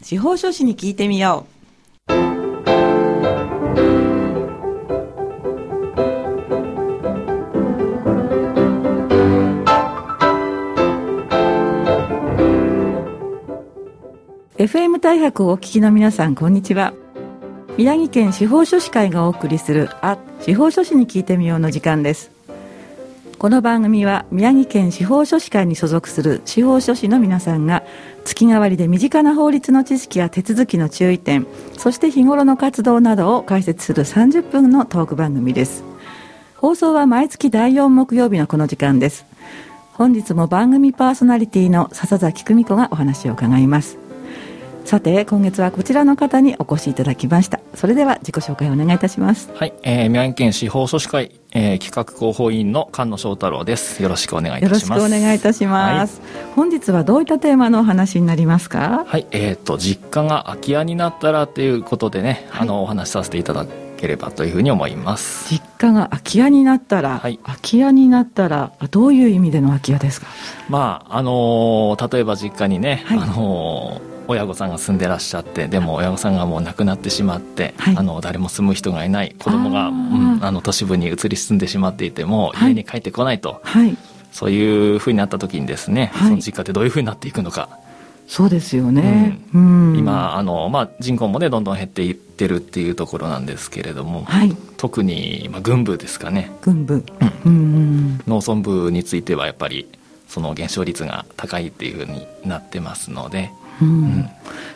司法書士に聞いてみよう。FM 大白をお聞きの皆さん、こんにちは。宮城県司法書士会がお送りする、あ、司法書士に聞いてみようの時間です。この番組は宮城県司法書士会に所属する司法書士の皆さんが月替わりで身近な法律の知識や手続きの注意点そして日頃の活動などを解説する30分のトーク番組です。放送は毎月第4木曜日のこの時間です。本日も番組パーソナリティの笹崎久美子がお話を伺います。さて今月はこちらの方にお越しいただきました。それでは自己紹介をお願いいたします。はい、えー、宮城県司法書士会、えー、企画広報委員の菅野翔太郎です。よろしくお願いいたします。よろしくお願いいたします、はい、本日はどういったテーマのお話になりますか？はいえっ、ー、と実家が空き家になったらということでね、はい、あのお話しさせていただければというふうに思います。実家が空き家になったら、はい、空き家になったらどういう意味での空き家ですか？まああのー、例えば実家にね、はい、あのー親御さんが住んでらっしゃってでも親御さんがもう亡くなってしまって、はい、あの誰も住む人がいない子供があ、うん、あの都市部に移り住んでしまっていても、はい、家に帰ってこないと、はい、そういうふうになった時にですね、その実家ってどういうふうになっていくのか。そうですよね、うん、今あの、まあ、人口もねどんどん減っていってるっていうところなんですけれども、特に、まあ、軍部ですかね。軍部、うん、農村部についてはやっぱりその減少率が高いっていうふうになってますので、うん、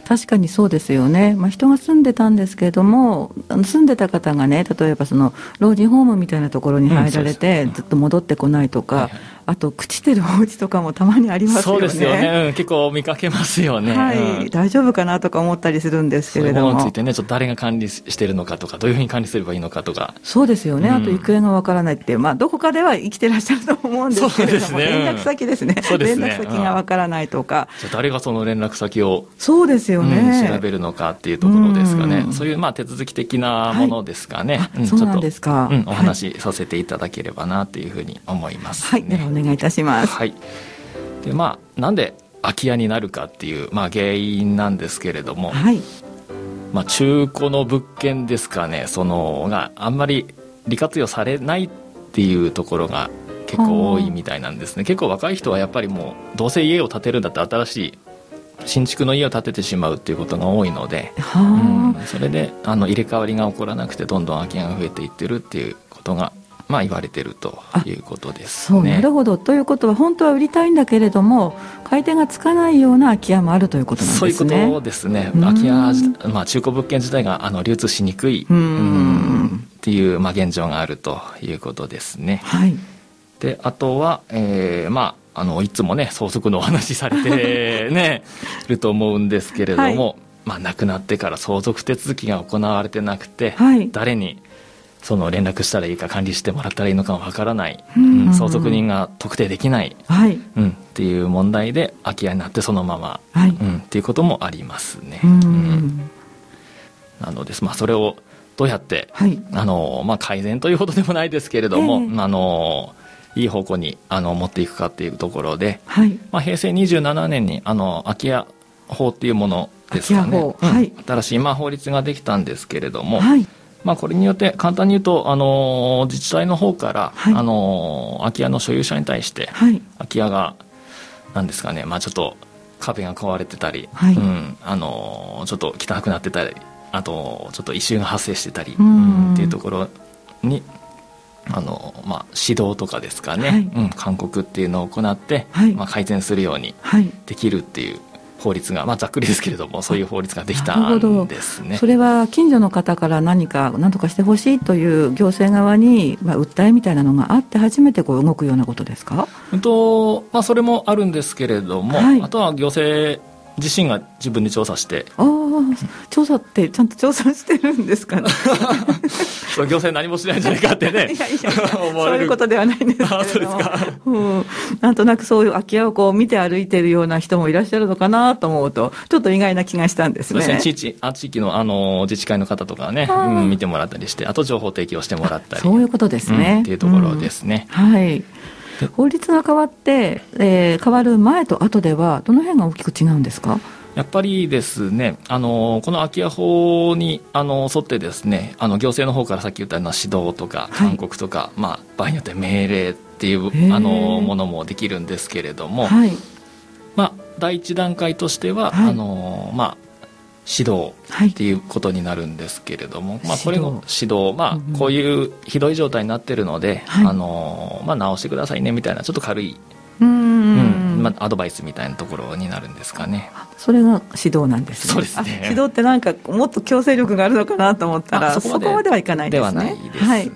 確かにそうですよね、まあ、人が住んでたんですけれども住んでた方がね例えばその老人ホームみたいなところに入られて、ずっと戻ってこないとか、はいはい、あと朽ちてるお家とかもたまにありますよね。そうですよね、うん、結構見かけますよね、はい、大丈夫かなとか思ったりするんですけれども。についてねちょっと誰が管理してるのかとかどういうふうに管理すればいいのかとか。そうですよね、あと行方がわからないって、まあ、どこかでは生きてらっしゃると思うんですけれども、ね、連絡先ですね。すね連絡先がわからないとか、じゃ誰がその連絡先をそうですよね、調べるのかっていうところですかね、そういうまあ手続き的なものですかね、はい、そうなんですか、うん、お話しさせていただければなというふうに思います、ね、はい。ではお願いいたします。はい。でまあなんで空き家になるかっていう、まあ、原因なんですけれども、はい。まあ、中古の物件ですかね。そのがあんまり利活用されないっていうところが結構多いみたいなんですね。結構若い人はやっぱりもうどうせ家を建てるんだったら新しい新築の家を建ててしまうっていうことが多いので、うん、それであの入れ替わりが起こらなくてどんどん空き家が増えていってるっていうことがまあ言われてるということです、ね、そうなるほど。ということは本当は売りたいんだけれども買い手がつかないような空き家もあるということなんですね。そういうことですね。空き家、まあ、中古物件自体があの流通しにくいうん。っていう、まあ、現状があるということですね、はい、であとは、えー、まああのいつもね相続のお話されてねると思うんですけれども、はい、まあ、亡くなってから相続手続きが行われてなくて、はい、誰にその連絡したらいいか管理してもらったらいいのかわからない、うん、うん、相続人が特定できない、はい。うん、っていう問題で空き家になってそのまま、はい。うん、っていうこともありますね。うん、うん、なので、まあ、それをどうやって、はい、あのまあ、改善というほどでもないですけれども、えー、あのいい方向にあの持っていくかっていうところで、はい。まあ、平成27年にあの空き家法っていうものですかね、はい、新しい、まあ、法律ができたんですけれども、はい。まあ、これによって簡単に言うと、あの自治体の方から、はい、あの空き家の所有者に対して、はい、空き家がなんですかね、まあ、ちょっと壁が壊れてたり、はい、うん、あのちょっと汚くなってたりあとちょっと異臭が発生してたり、うん、っていうところにあの、まあ、指導とかですかね、はい、うん、勧告っていうのを行って、はい、まあ、改善するようにできるっていう法律が、まあ、ざっくりですけれどもそういう法律ができたんですね。それは近所の方から何か何とかしてほしいという行政側に、まあ、訴えみたいなのがあって初めてこう動くようなことですか、うんとまあ、それもあるんですけれども、はい、あとは行政自身が自分で調査して。ああ調査ってちゃんと調査してるんですかね。そう行政何もしないんじゃないかってね。いやいやそういうことではないんですけあそうですか、うん、なんとなくそういう空き家をこう見て歩いてるような人もいらっしゃるのかなと思うとちょっと意外な気がしたんですね。ね。地域あ地域のあの自治会の方とかね、うん、見てもらったりしてあと情報提供してもらったり。そういうことですね、うん、っていうところですね、うん、はい法律が変わって、えー、変わる前と後ではどの辺が大きく違うんですか？やっぱりですね、あのこの空き家法にあの沿ってですねあの行政の方からさっき言ったような指導とか勧告とか、はい、まあ、場合によって命令っていうあのものもできるんですけれども、はい、まあ、第一段階としては、はい、あのまあ、指導っていうことになるんですけれども、まあ、これの指導、まあ、こういうひどい状態になってるので、あのまあ、直してくださいねみたいなちょっと軽いうんまあ、アドバイスみたいなところになるんですかね。それが指導なんですね。そうですね。指導ってなんかもっと強制力があるのかなと思ったらそこまではいかないですね。ではないですね、はい。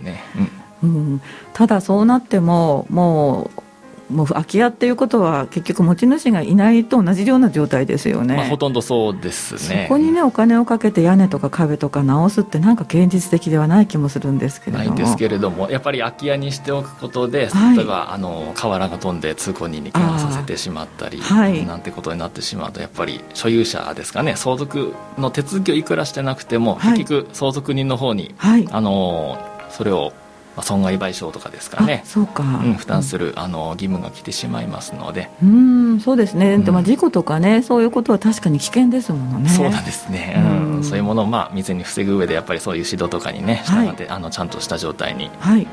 うん、うん、ただそうなってももうもう空き家っていうことは結局持ち主がいないと同じような状態ですよね、まあ、ほとんどそうですね。そこにねお金をかけて屋根とか壁とか直すってなんか現実的ではない気もするんですけれども。ないんですけれどもやっぱり空き家にしておくことで、はい、例えばあの瓦が飛んで通行人に怪我させてしまったり、はい、なんてことになってしまうとやっぱり所有者ですかね。相続の手続きをいくらしてなくても、はい、結局相続人の方に、あのそれをまあ、損害賠償とかですかね。そうか、うん、負担する、あの義務が来てしまいますので。うんそうですね、でまあ、事故とかねそういうことは確かに危険ですものね。そうなんですね、うん、そういうものを、まあ、未然に防ぐ上でやっぱりそういう指導とかにね従って、はい、あのちゃんとした状態に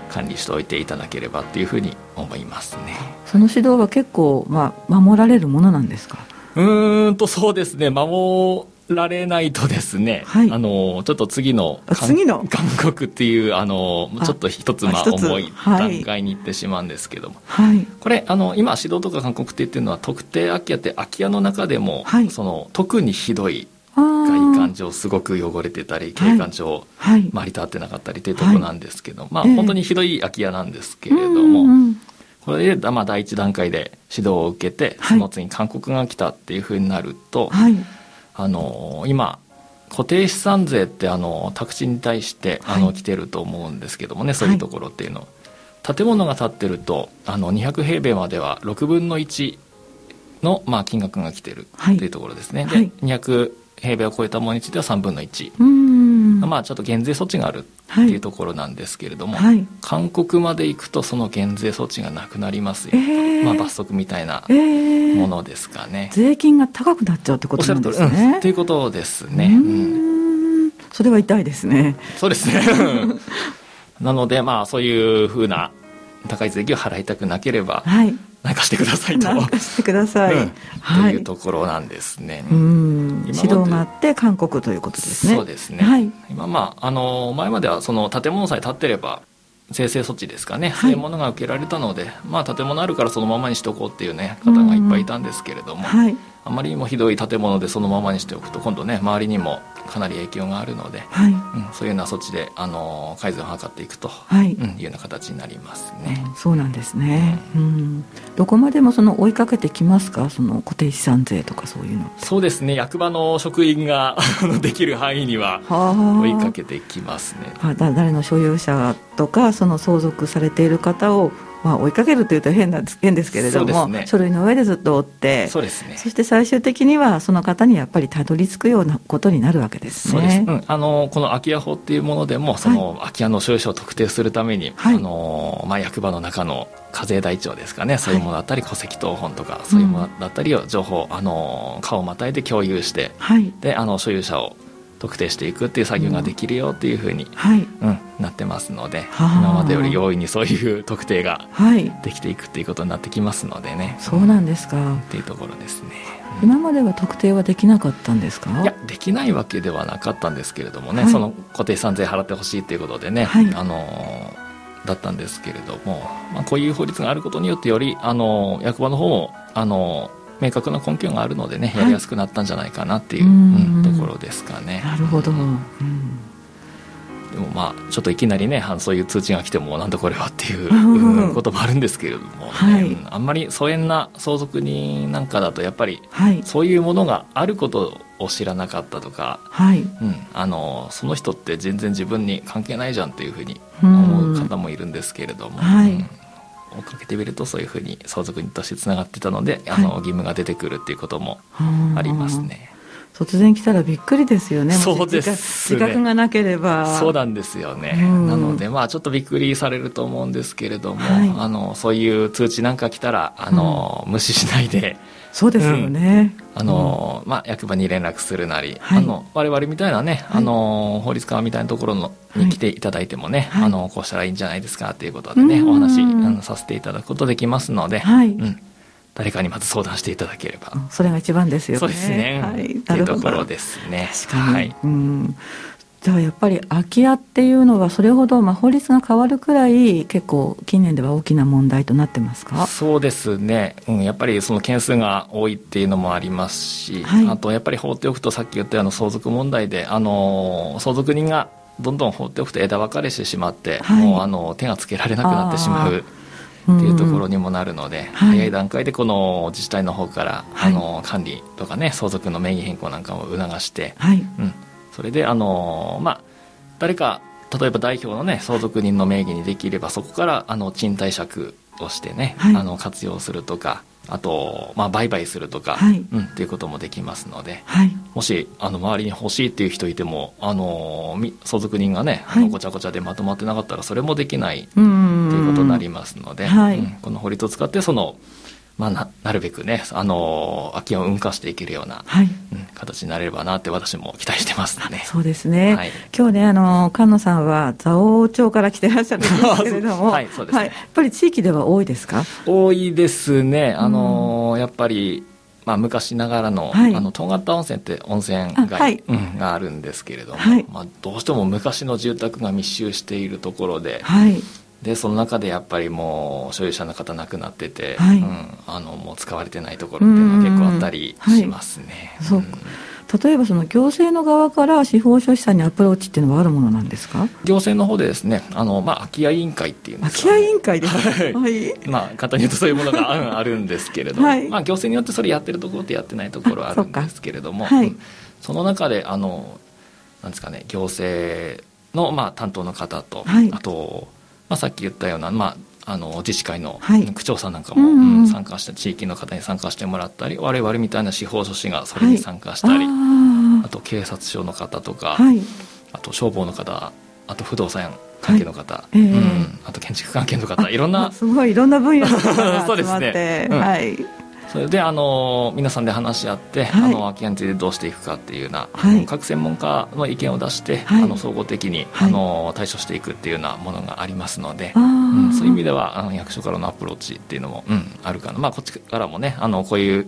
管理しておいていただければっていうふうに思いますね、その指導は結構、まあ、守られるものなんですか？うんとそうですね。守られないとですね、はい、あのちょっと次の次の？韓国っていうあのちょっと一つまあ重い。段階にいってしまうんですけども、はい、これあの今指導とか勧告って言ってるのは特定空き家って空き家の中でも、はい、その特にひどい外観上すごく汚れてたり景観上周りと合ってなかったりっていうところなんですけど、まあ本当にひどい空き家なんですけれども、これで、まあ、第一段階で指導を受けてその次に勧告が来たっていうふうになると、はいあの今固定資産税ってあの宅地に対してあの来てると思うんですけどもね、はい、そういうところっていうの、はい、建物が建ってるとあの200平米までは6分の1の、まあ、金額が来てるっていうところですね、はい、で200平米を超えたものについては3分の1まあちょっと減税措置があるっていうところなんですけれども、はい、韓国まで行くとその減税措置がなくなりますよ、えー、まあ、罰則みたいなものですかね、えー、税金が高くなっちゃうってことなんですね。うん、ということですね。うん。それは痛いですね。そうですね。なのでまあそういうふうな高い税金を払いたくなければ、はい、何かしてくださいと。何かしてください。うん、というところなんですね。うん、指導があって韓国ということですね。そうですね。はい、今まああの前まではその建物さえ建ってれば税制措置ですかね、はい、そういうものが受けられたので、まあ、建物あるからそのままにしておこうっていう、ね、方がいっぱいいたんですけれども、はい、あまりにもひどい建物でそのままにしておくと今度ね周りにもかなり影響があるので、はい。うん、そういうような措置であの改善を図っていくと、はい。うん、いうような形になりますね。うん、そうなんですね、うん、うん、どこまでもその追いかけてきますか？その固定資産税とかそういうの。そうですね。役場の職員が できる範囲には追いかけてきますね。あ誰の所有者とかその相続されている方をまあ、追いかけるというと変な変ですけれども、ね、書類の上でずっと追ってそうです、ね、そして最終的にはその方にやっぱりたどり着くようなことになるわけですね。うん、あのこの空き家法っていうものでもその空き家の所有者を特定するために、はい、あのまあ、役場の中の課税台帳ですかね。そういうものだったり、戸籍謄本とかそういうものだったりを情報、あの顔をまたいで共有して、はい、であの所有者を特定していくっていう作業ができるよっていうふうに、はい。うん、なってますので今までより容易にそういう特定ができていくっていうことになってきますのでね、そうなんですか。っていうところですね。今までは特定はできなかったんですか？いやできないわけではなかったんですけれどもね、はい、その固定資産税払ってほしいっていうことでね、はい、あのだったんですけれども、まあ、こういう法律があることによってよりあの役場の方もあの明確な根拠があるのでねやりやすくなったんじゃないかなっていう、うん、ところですかね。なるほど、うん。でもまあちょっといきなりねそういう通知が来てもなんだこれはっていうこともあるんですけれども、ねはい、あんまり疎遠な相続人なんかだとやっぱり、そういうものがあることを知らなかったとか、はい。うん、あのその人って全然自分に関係ないじゃんっていうふうに思う方もいるんですけれども。はい、うん追っかけてみるとそういうふうに相続人としてつながってたので、あの義務が出てくるっていうこともありますね。突然来たらびっくりですよね。そうです、ね、自覚がなければ。そうなんですよね。なので、まあ、ちょっとびっくりされると思うんですけれども、はい、あの、そういう通知なんか来たら、あの、うん、無視しないで、そうですよね、うん、あのまあ、役場に連絡するなり、はい、あの我々みたいなね、あの法律家みたいなところのに来ていただいてもね、あのこうしたらいいんじゃないですかっていうことでね、お話あのさせていただくことできますので、はい。うん誰かにまず相談していただければ。それが一番ですよね。そうですね。はい。なるところですね。確かに。はい。うん。じゃあやっぱり空き家っていうのはそれほどまあ法律が変わるくらい結構近年では大きな問題となってますか？そうですね、うん、やっぱりその件数が多いっていうのもありますし、はい、あとやっぱり放っておくとさっき言ったような相続問題であの相続人がどんどん放っておくと枝分かれしてしまって、はい、もうあの手がつけられなくなってしまう。っていうところにもなるので、早い段階でこの自治体の方から、あの管理とかね相続の名義変更なんかを促して、はい。うん、それであのまあ誰か例えば代表のね相続人の名義にできればそこからあの賃貸借をしてね、はい、あの活用するとかあと、まあ、売買するとか、はい、うん、っていうこともできますので、はい、もしあの周りに欲しいっていう人いてもあの相続人がね、はい、ごちゃごちゃでまとまってなかったらそれもできないっていうことになりますので、うん、この法律を使ってそのまあ、ななるべくね、あの空き家を運化していけるような、はいうん、形になれればなって私も期待してますね。そうですね。はい、今日ね、あの菅野さんは蔵王町から来てらっしゃるんですけれども、はい、そうですね、はい、やっぱり地域では多いですか？多いですね。あの、うん、やっぱり。まあ、昔ながらの,、はい、あの遠形温泉って温泉街、はい、うん、があるんですけれども、はい、まあ、どうしても昔の住宅が密集しているところで、はい、でその中でやっぱりもう所有者の方亡くなってて、はい、うん、あのもう使われてないところっていうのは結構あったりしますね。はい、そう例えばその行政の側から司法書士さんにアプローチっていうのはあるものなんですか？行政の方でですねあの、まあ、空き家委員会っていうんですか、空き家委員会ですはい、まあ簡単に言うとそういうものがあるんですけれども、はい、まあ、行政によってそれやってるところとやってないところはあるんですけれども。そ,、はい、その中であのなんですかね行政の、まあ、担当の方と、はい、あとまあ、さっき言ったような、まあ、あの自治会の区長さんなんかも、うんうん、参加して地域の方に参加してもらったり我々みたいな司法書士がそれに参加したり、はい、あと警察署の方とか、はい、あと消防の方あと不動産関係の方、はい、うん、あと建築関係の方いろんなすごいいろんな分野の方が 集まって、ねうん、はいそれであの皆さんで話し合って、はい、あの空き家についてどうしていくかっていうような、はい、各専門家の意見を出して、はい、あの総合的に、あの対処していくっていうようなものがありますので、うん、そういう意味ではあの役所からのアプローチっていうのも、うん、あるかな、まあ、こっちからもねあのこういう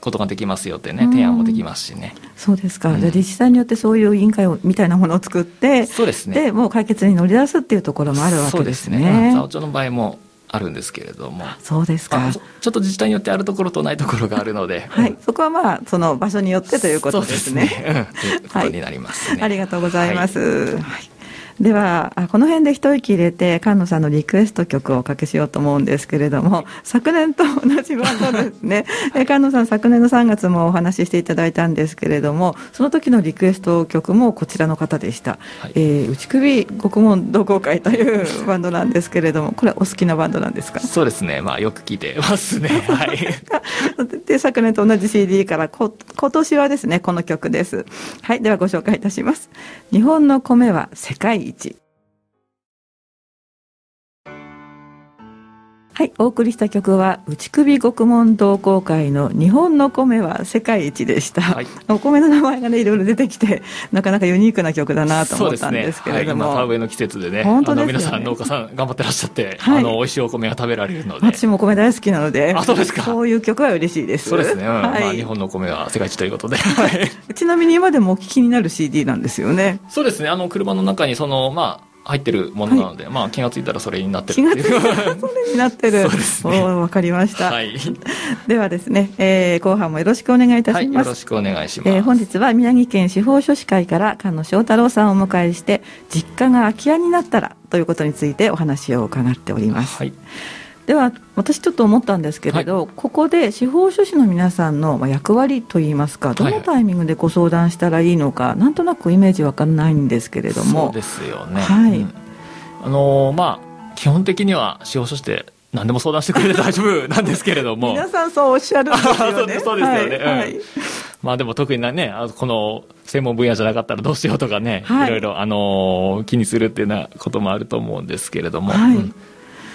ことができますよってね、提案もできますしね。そうですか、うん、じゃあ自治体によってそういう委員会をみたいなものを作って、そうですね。で、もう解決に乗り出すっていうところもあるわけですね。そうですね。の場合もあるんですけれども。そうですか。ちょっと自治体によってあるところとないところがあるので、はい、そこはまあその場所によってということですね。すね、うん、ということになりますね、はい、ありがとうございます。はいではこの辺で一息入れて菅野さんのリクエスト曲をおかけしようと思うんですけれども昨年と同じバンドですね。菅野さん昨年の3月もお話ししていただいたんですけれどもその時のリクエスト曲もこちらの方でした、はい、えー、内首獄門同好会というバンドなんですけれどもこれお好きなバンドなんですか？そうですね。まあよく聞いてますね。はい。で昨年と同じ CD からこ今年はですねこの曲です。はい。ではご紹介いたします。日本の米は世界一はい、お送りした曲は内首獄門同好会の日本の米は世界一でした、はい、お米の名前がねいろいろ出てきてなかなかユニークな曲だなと思ったんですけれども、ね。はい、田植えの季節でね本当です、ね、皆さん農家さん頑張ってらっしゃって、はい、あの美味しいお米が食べられるので。私もお米大好きなのであそうですか。そういう曲は嬉しいです。そうですね、うん、はい、まあ、日本のお米は世界一ということで、はい、ちなみに今でもお聞きになる CD なんですよね。そうですね。あの車の中にそのまあ入ってるものなので、はい、まあ気が付いたらそれになってる気が付いたらそれになってる。そうですね。わかりました、はい、ではですね、えー、後半もよろしくお願いいたします、はい、よろしくお願いします、えー、本日は宮城県司法書士会から菅野翔太郎さんをお迎えして実家が空き家になったらということについてお話を伺っております、はいでは私ちょっと思ったんですけれど、はい、ここで司法書士の皆さんの役割といいますかどのタイミングでご相談したらいいのか、はい、なんとなくイメージわからないんですけれども。そうですよね、はい、うん、あのー、まあ基本的には司法書士って何でも相談してくれて大丈夫なんですけれども。皆さんそうおっしゃるんですよね。そうですよね、はい、うん、まあでも特にねこの専門分野じゃなかったらどうしようとかね、はい、いろいろ、あのー、気にするっていうようなこともあると思うんですけれども、はい。うん、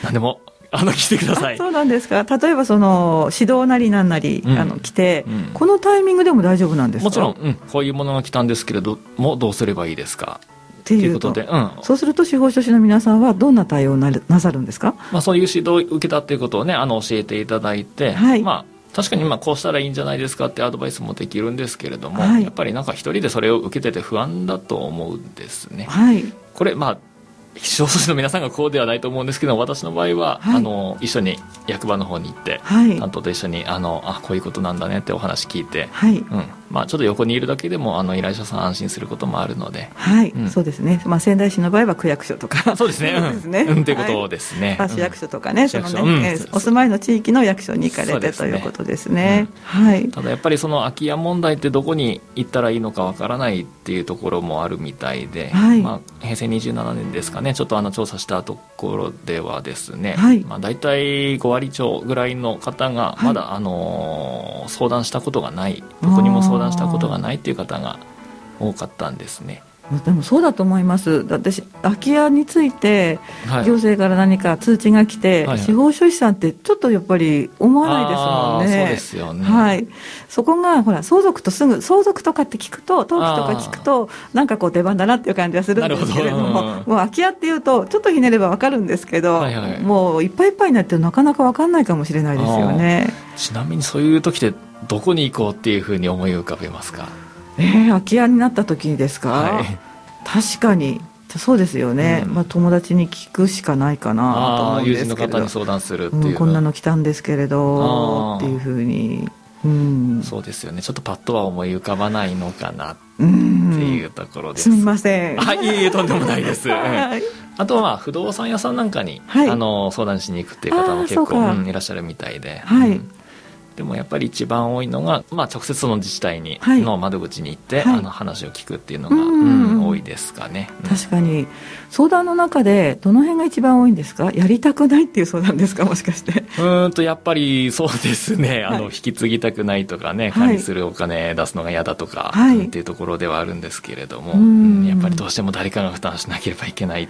何でもあの来てください。そうなんですか。例えばその指導なりなんなり、うん、あの来て、うん、このタイミングでも大丈夫なんですか？もちろん、うん、こういうものが来たんですけれどもどうすればいいですか？っていうことで、うん、そうすると司法書士の皆さんはどんな対応ななさるんですか、まあ、そういう指導を受けたということをねあの教えていただいて、はい、まあ確かにまあこうしたらいいんじゃないですかってアドバイスもできるんですけれども、はい、やっぱりなんか一人でそれを受けてて不安だと思うんですね。はい、これまあ司法書士の皆さんがこうではないと思うんですけど私の場合は、はい、あの一緒に役場の方に行って、はい、担当と一緒にあのあこういうことなんだねってお話聞いて、はい。うんまあ、ちょっと横にいるだけでもあの依頼者さん安心することもあるので、はい、うん、そうですね、まあ、仙台市の場合は区役所とか。そうですね。そうですね、うん、ということですね、はい、市役所とかね,、そのね、うん、お住まいの地域の役所に行かれて、ね、ということですね、はい、ただやっぱりその空き家問題ってどこに行ったらいいのかわからないっていうところもあるみたいで、はい。まあ、平成27年ですかね。ちょっとあの調査したところではですね、はい。まあ、大体5割超ぐらいの方がまだ、はい、あの相談したことがない。どこにも相談したことがないっていう方が多かったんですね。でもそうだと思います。だって空き家について行政から何か通知が来て、はい、司法書士さんってちょっとやっぱり思わないですもんね。そうですよね、はい、そこがほら相続とすぐ相続とかって聞くと登記とか聞くとなんかこう出番だなっていう感じはするんですけれども、うん、もう空き家っていうとちょっとひねれば分かるんですけど、はいはい、もういっぱいいっぱいになってなかなか分かんないかもしれないですよね。ちなみにそういう時ってどこに行こうっていうふうに思い浮かべますか？えー、空き家になった時にですか、はい、確かに。そうですよね、うん、まあ、友達に聞くしかないかなと思うんですけど。友人の方に相談するっていう、うん、こんなの来たんですけれどっていうふうに、うん、そうですよね。ちょっとパッとは思い浮かばないのかなっていうところです、すみません。あいいえとんでもないです、はい、あとは不動産屋さんなんかに、はい、あの相談しに行くっていう方も結構、うん、いらっしゃるみたいで、はい、でもやっぱり一番多いのが、まあ、直接その自治体に、はい、の窓口に行って、はい、あの話を聞くっていうのが、うん、多いですかね、確かに。相談の中でどの辺が一番多いんですか？やりたくないっていう相談ですか？もしかして。うんとやっぱりそうですね。あの、引き継ぎたくないとかね管理するお金出すのが嫌だとか、っていうところではあるんですけれども、うん、やっぱりどうしても誰かが負担しなければいけないっ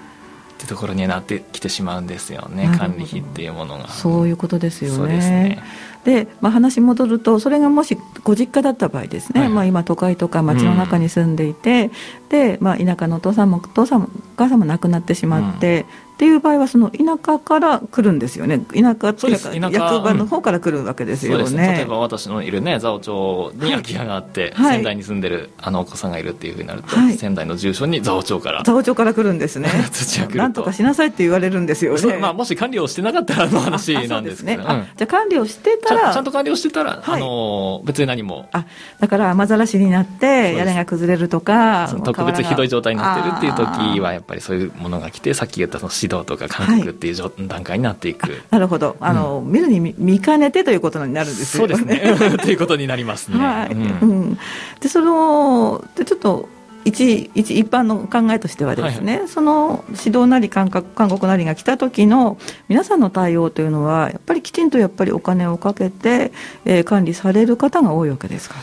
てところになってきてしまうんですよね。管理費っていうものが。そういうことですよね。ねで、まあ、話戻るとそれがもしご実家だった場合ですね、はい、まあ、今都会とか町の中に住んでいて、うん、で、まあ、田舎のお父さんもお父さんもお母さんも亡くなってしまって、っていう場合はその田舎から来るんですよね。田舎っていうか役場の方から来るわけですよね。うん、例えば私のいるね蔵王町に空き家があって、はい、仙台に住んでるあのお子さんがいるっていうふうになると、はい、仙台の住所に蔵王町から。蔵王町から来るんですね。土が来るなんとかしなさいって言われるんですよね、まあ、もし管理をしてなかったらの話なんですね、うん、じゃあ管理をしてたら。ちゃんと管理をしてたら、はい、あの別に何も。あだから雨ざらしになって屋根が崩れるとか特別ひどい状態になってるっていう時はやっぱりそういうものが来てさっき言ったその指導とか勧告っていう段階になっていく、なるほど。あの、うん、見るに見かねてということになるんですよね。そうですね。ということになりますね、はい。うん、でそのでちょっと一一一般の考えとしてはですね、はいはい、その指導なり勧告勧告なりが来た時の皆さんの対応というのはやっぱりきちんとやっぱりお金をかけて、えー、管理される方が多いわけですか？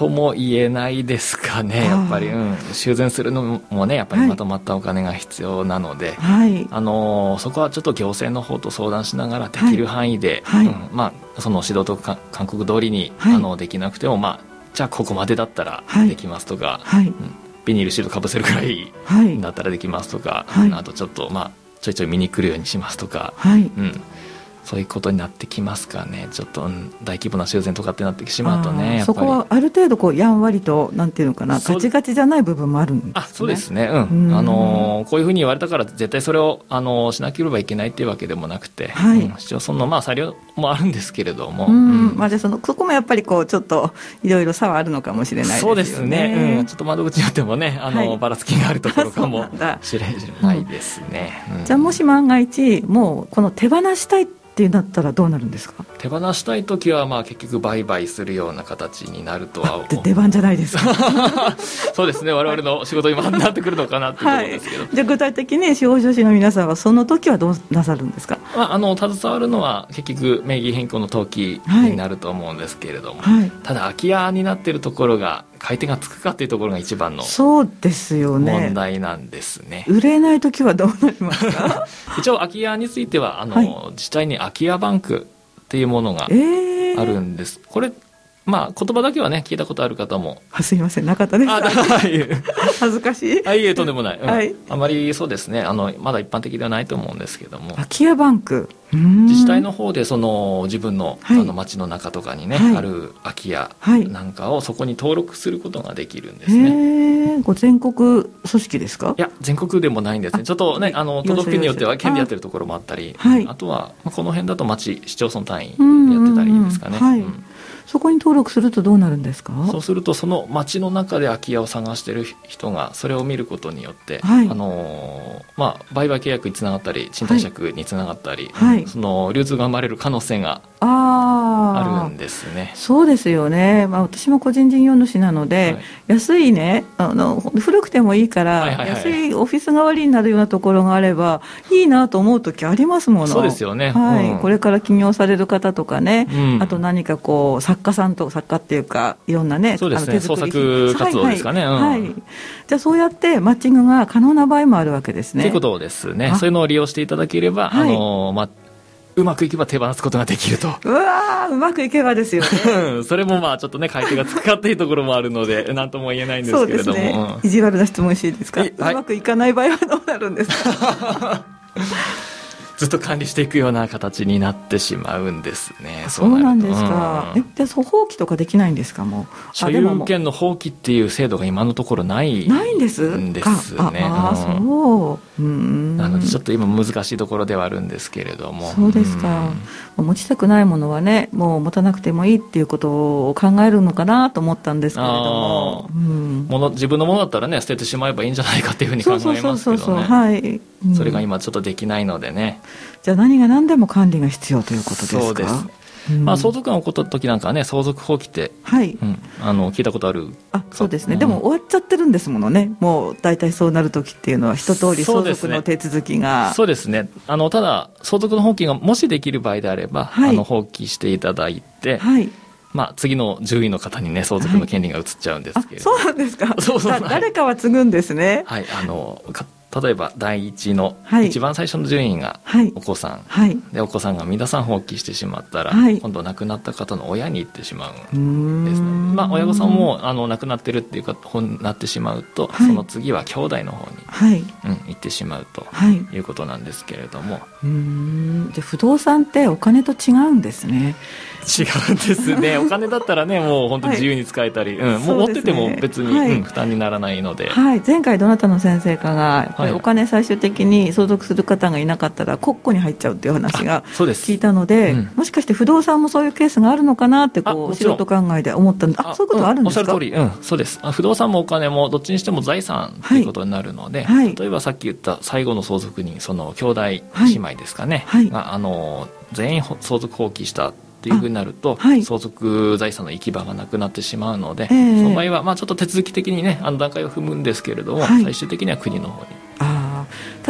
とも言えないですかね、やっぱり、うん、修繕するのもね、やっぱりまとまったお金が必要なので、はい、あのそこはちょっと行政の方と相談しながら、できる範囲で、はい。うん、まあ、その指導とか勧告通りに、あのできなくても、まあ、じゃあここまでだったらできますとか、うん、ビニールシートかぶせるぐらいだったらできますとか、あとちょっと、まあ、ちょいちょい見に来るようにしますとか。うんそういうことになってきますかね、ちょっと、うん、大規模な修繕とかってなってしまうとね、そこはある程度こう、やんわりと、なんていうのかな、ガチガチじゃない部分もあるんです、ね、あそうですね、うん、あのこういうふうに言われたから、絶対それをあのしなければいけないっていうわけでもなくて、はい、うん、市町村の、まあ、裁量もあるんですけれども、うん。まあ、じゃそのそこもやっぱりこう、ちょっといろいろ差はあるのかもしれないですね。そうですね、うん、ちょっと窓口によってもね、あの、はい、ばらつきがあるところかも しれないですね。じゃあもし万が一もうこの手放したいってなったらどうなるんですか？手放したい時はまあ結局売買するような形になるとはで出番じゃないですか。そうですね。我々の仕事にもなってくるのかなっていうところですけど、はい、じゃあ具体的に司法書士の皆さんはその時はどうなさるんですか、まあ、あの携わるのは結局名義変更の登記になると思うんですけれども、はい、ただ空き家になっているところが買い手がつくかっていうところが一番のそうですよね。問題なんですね。売れない時はどうなりますか？一応空き家についてはあの、はい、自治体に空き家バンクっていうものがあるんです、えー、これまあ、言葉だけはね、聞いたことある方も。すみません、なかったです。あ、はい。恥ずかしい。あ、いえ、とんでもない。うん、はい。あまりそうですね、あの、まだ一般的ではないと思うんですけども。空き家バンク。自治体の方でその自分の,、あの町の中とかにね、はい、ある空き家なんかをそこに登録することができるんですね。ご全国組織ですか？いや全国でもないんですねちょっとねあの都道府県によっては県でやってるところもあったりあ,、あとはこの辺だと町市町村単位でやってたりですかね。はい、うんそこに登録するとどうなるんですか？そうするとその町の中で空き家を探している人がそれを見ることによって、はい、あのまあ、売買契約につながったり賃貸借につながったり、はい、その流通が生まれる可能性があるんですね。そうですよね、まあ、私も個人事業主なので、はい、安いねあの古くてもいいから、はいはいはい、安いオフィス代わりになるようなところがあればいいなと思う時ありますもの。そうですよね、はい、うん、これから起業される方とかね、うん、あと何かこう作家さんと作家っていうかいろんなねそうですね。創作活動ですかね、はい、はい、じゃあそうやってマッチングが可能な場合もあるわけですね。ということですね。そういうのを利用していただければ、あのまあうまくいけば手放すことができると。うわうまくいけばですよね。それもまあちょっとね、買い手がつくかっていうところもあるので、なんとも言えないんですけれども。ね、意地悪な質問していいですか、はい、うまくいかない場合はどうなるんですか？ずっと管理していくような形になってしまうんですね。そうなんですか。うん、え、じゃあ放棄とかできないんですかもう？所有権の放棄っていう制度が今のところないないんですんですね。ああ、そう。うん。なのでちょっと今難しいところではあるんですけれども。そうですか。うん、持ちたくないものはね、もう持たなくてもいいっていうことを考えるのかなと思ったんですけれども。うん、もの自分のものだったらね捨ててしまえばいいんじゃないかっていうふうに考えますけどね。それが今ちょっとできないのでね。じゃあ何が何でも管理が必要ということですか？そうです。まあ、相続が起こった時なんかはね相続放棄って、はい。うん、あの聞いたことあるあそうですね、うん、でも終わっちゃってるんですものね。もう大体そうなる時っていうのは一通り相続の手続きが。そうですね。あのただ相続の放棄がもしできる場合であれば、はい、あの放棄していただいて、はいまあ、次の獣医の方にね相続の権利が移っちゃうんですけれど、はい、そうなんですか。そうそう。誰かは継ぐんですね。はいあの例えば第一の、はい、一番最初の順位がお子さん、はい、でお子さんが皆さん放棄してしまったら、はい、今度亡くなった方の親に行ってしまうんですね。まあ、親御さんもあの亡くなってるっていうかになってしまうと、その次は兄弟の方に、うん、行ってしまうとい。うことなんですけれども、うん。じゃ不動産ってお金と違うんですね。違うんですね。お金だったらねもう本当に自由に使えたり、うん、もう持ってても別に、うん、負担にならないので、はい、前回どなたの先生かがぱりお金最終的に相続する方がいなかったら国庫に入っちゃうっていう話が聞いたので、うん、もしかして不動産もそういうケースがあるのかなってこう素人考えで思ったんであそういうことあるんですか、うん、おっしゃる通り、うん、そうです。不動産もお金もどっちにしても財産ということになるので、はい、例えばさっき言った最後の相続人その兄弟姉妹ですかね、はい、があの全員相続放棄したっていうふうになると、はい、相続財産の行き場がなくなってしまうので、えー、その場合は、まあ、ちょっと手続き的にねあの段階を踏むんですけれども、はい、最終的には国の方に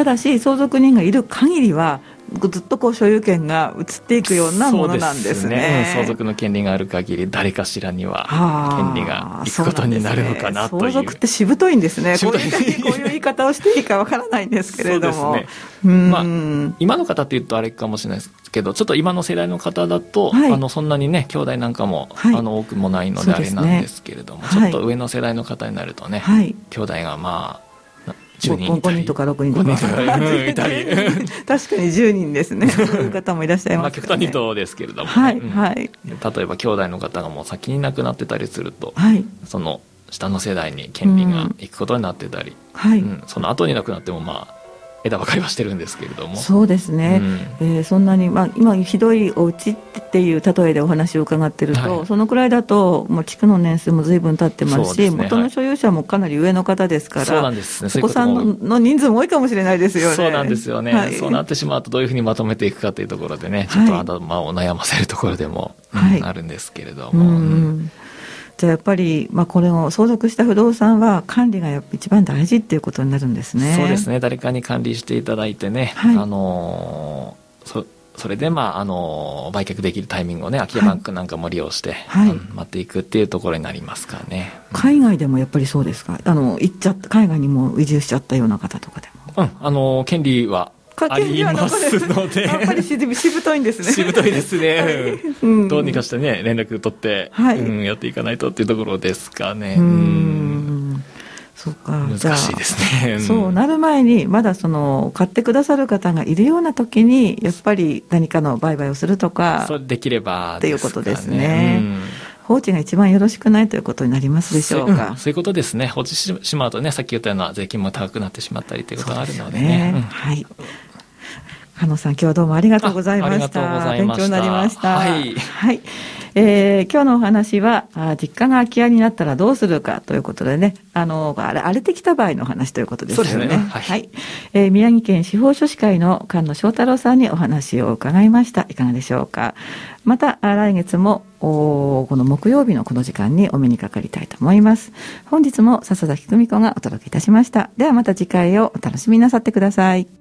ただし相続人がいる限りはずっとこう所有権が移っていくようなものなんですね、ね相続の権利がある限り誰かしらには権利がいくことになるのかなという、ね、相続ってしぶといんですね。こうい。うこういう言い方をしていいかわからないんですけれども、ね、まあ、今の方っていうとあれかもしれないですけどちょっと今の世代の方だと、はい、あのそんなにね兄弟なんかも、はい、あの多くもないのであれなんですけれども、ちょっと上の世代の方になるとね、はい、兄弟がまあ10人 5, 人とか6人とか。確かに10人ですね。そういう方もいらっしゃいます、ね、まあ、極端にですけれども、ね、はい、はい、例えば兄弟の方がもう先に亡くなってたりすると、はい、その下の世代に権利がいくことになってたり、うん、はい。うん、その後に亡くなってもまあ枝分かりはしてるんですけれども。そうですね、うん、えー、そんなに、まあ、今ひどいお家っていう例えでお話を伺ってると、はい、そのくらいだともう築の年数も随分経ってますし、ね、元の所有者もかなり上の方ですから、お子さんの人数も多いかもしれないですよね。そうなんですよね、はい、そうなってしまうとどういうふうにまとめていくかというところでねちょっと頭を悩ませるところでも、はい、あるんですけれども。うんじゃあやっぱり、まあ、これを相続した不動産は管理がやっぱ一番大事っていうことになるんですね。そうですね。誰かに管理していただいてね、はい、あのそそれで、まあ、あの売却できるタイミングをね空き家バンクなんかも利用して、はい、うん、待っていくっていうところになりますかね。海外でもやっぱりそうですか？あの行っちゃ海外にも移住しちゃったような方とかでも、うん、あの権利はありますので。やっぱりしぶといんですね。しぶといですね。うん、どうにかしてね、連絡取って、はい、うん、やっていかないとっていうところですかね。うん。そうか。難しいですね。そうなる前に、まだその、買ってくださる方がいるような時に、やっぱり何かの売買をするとか。そうできれば、ね、っていうことですね。放置が一番よろしくないということになりますでしょうか。そうそういうことですね。放置してしまうとね、さっき言ったような税金も高くなってしまったりということがあるのでね。でねうん、はい。加野さん、今日はどうもありがとうございました。勉強になりました。はい。はい。えー、今日のお話はあ、実家が空き家になったらどうするかということでね、あの、あれ荒れてきた場合の話ということですよね。そうですね。はい。はい、えー、宮城県司法書士会の菅野翔太郎さんにお話を伺いました。いかがでしょうか。また、来月も、おこの木曜日のこの時間にお目にかかりたいと思います。本日も笹崎久美子がお届けいたしました。ではまた次回をお楽しみなさってください。